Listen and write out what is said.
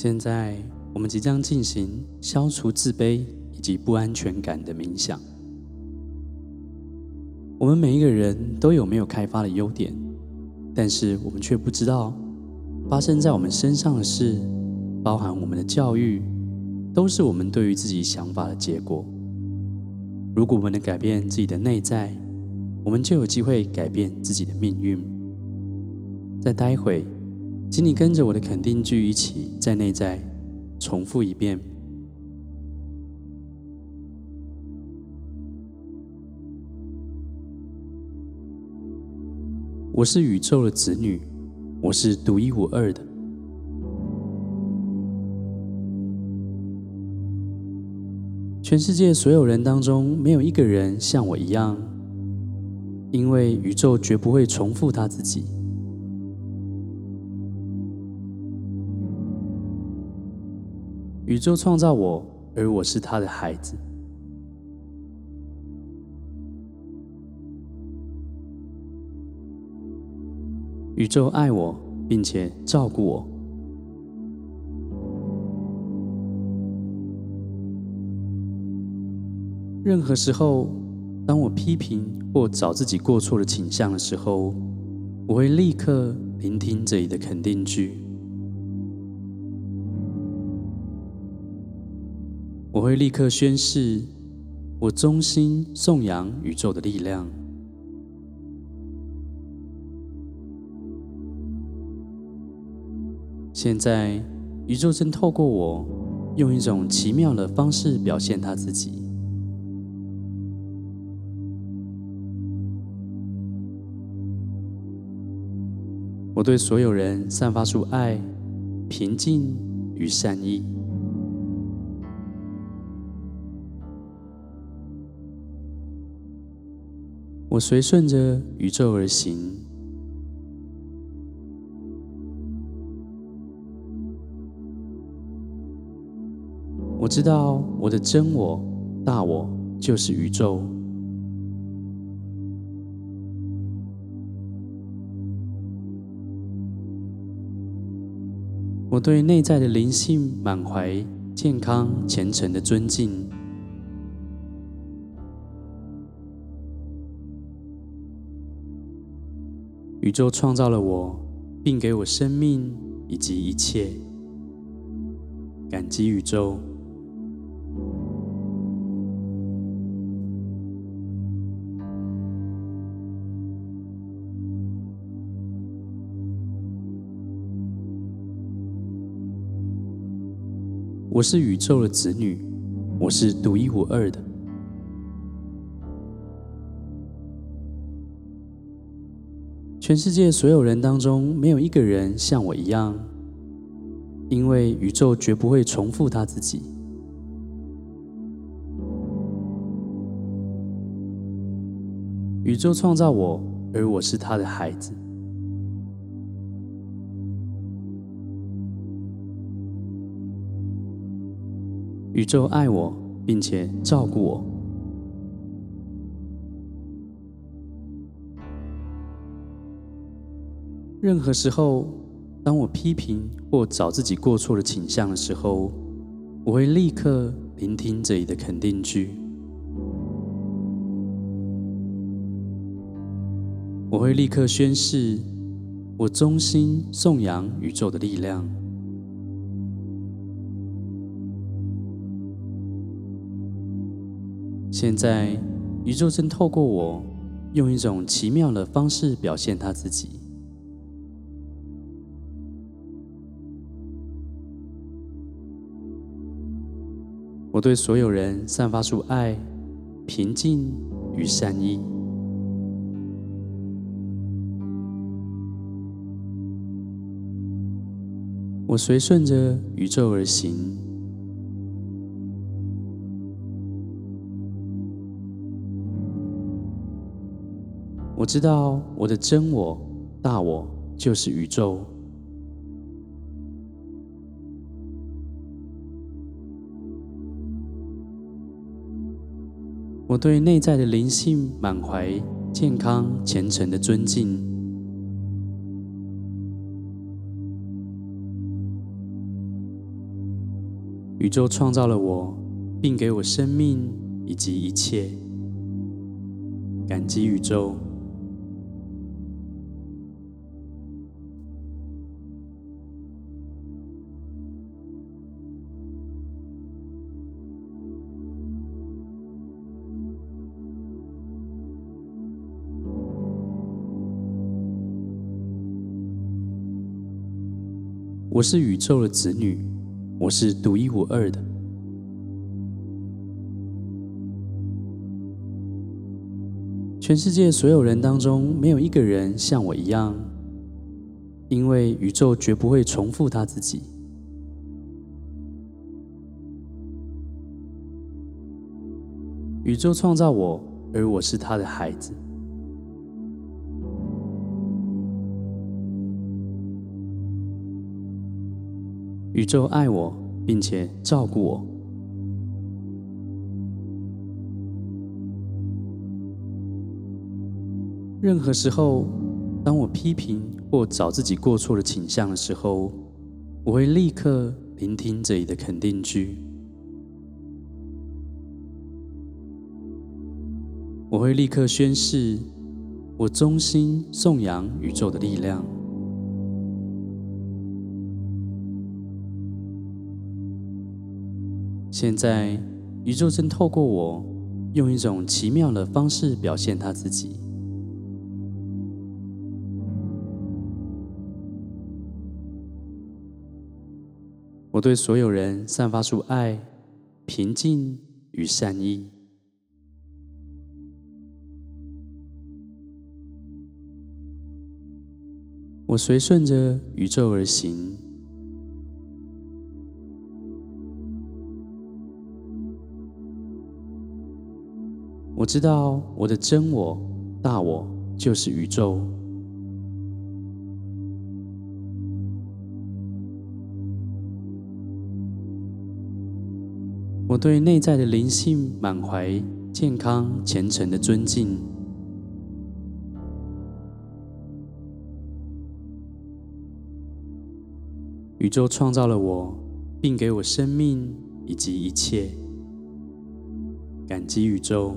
现在，我们即将进行消除自卑以及不安全感的冥想。我们每一个人都有没有开发的优点，但是我们却不知道，发生在我们身上的事，包含我们的教育，都是我们对于自己想法的结果。如果我们能改变自己的内在，我们就有机会改变自己的命运。再待会。请你跟着我的肯定句一起在内在重复一遍。我是宇宙的子女，我是独一无二的。全世界所有人当中，没有一个人像我一样，因为宇宙绝不会重复他自己。宇宙创造我，而我是他的孩子。宇宙爱我，并且照顾我。任何时候，当我批评或找自己过错的倾向的时候，我会立刻聆听这里的肯定句。我会立刻宣誓，我衷心颂扬宇宙的力量。现在，宇宙正透过我，用一种奇妙的方式表现他自己。我对所有人散发出爱、平静与善意。我随顺着宇宙而行。我知道我的真我、大我就是宇宙。我对内在的灵性满怀健康、虔诚的尊敬。宇宙创造了我，并给我生命以及一切。感激宇宙。我是宇宙的子女，我是独一无二的。全世界所有人当中，没有一个人像我一样，因为宇宙绝不会重复他自己。宇宙创造我，而我是他的孩子。宇宙爱我，并且照顾我。任何时候，当我批评或找自己过错的倾向的时候，我会立刻聆听这里的肯定句。我会立刻宣誓，我衷心颂扬宇宙的力量。现在，宇宙正透过我，用一种奇妙的方式表现他自己。我对所有人散发出爱、平静与善意。我随顺着宇宙而行。我知道我的真我、大我就是宇宙。对内在的灵性满怀健康、虔诚的尊敬。宇宙创造了我，并给我生命以及一切。感激宇宙。我是宇宙的子女，我是独一无二的。全世界所有人当中，没有一个人像我一样，因为宇宙绝不会重复他自己。宇宙创造我，而我是他的孩子。宇宙爱我，并且照顾我。任何时候，当我批评或找自己过错的倾向的时候，我会立刻聆听这里的肯定句。我会立刻宣誓，我衷心颂扬宇宙的力量。现在，宇宙正透过我，用一种奇妙的方式表现它自己。我对所有人散发出爱、平静与善意。我随顺着宇宙而行。我知道我的真我、大我就是宇宙。我对内在的灵性满怀健康、虔诚的尊敬。宇宙创造了我，并给我生命以及一切，感激宇宙。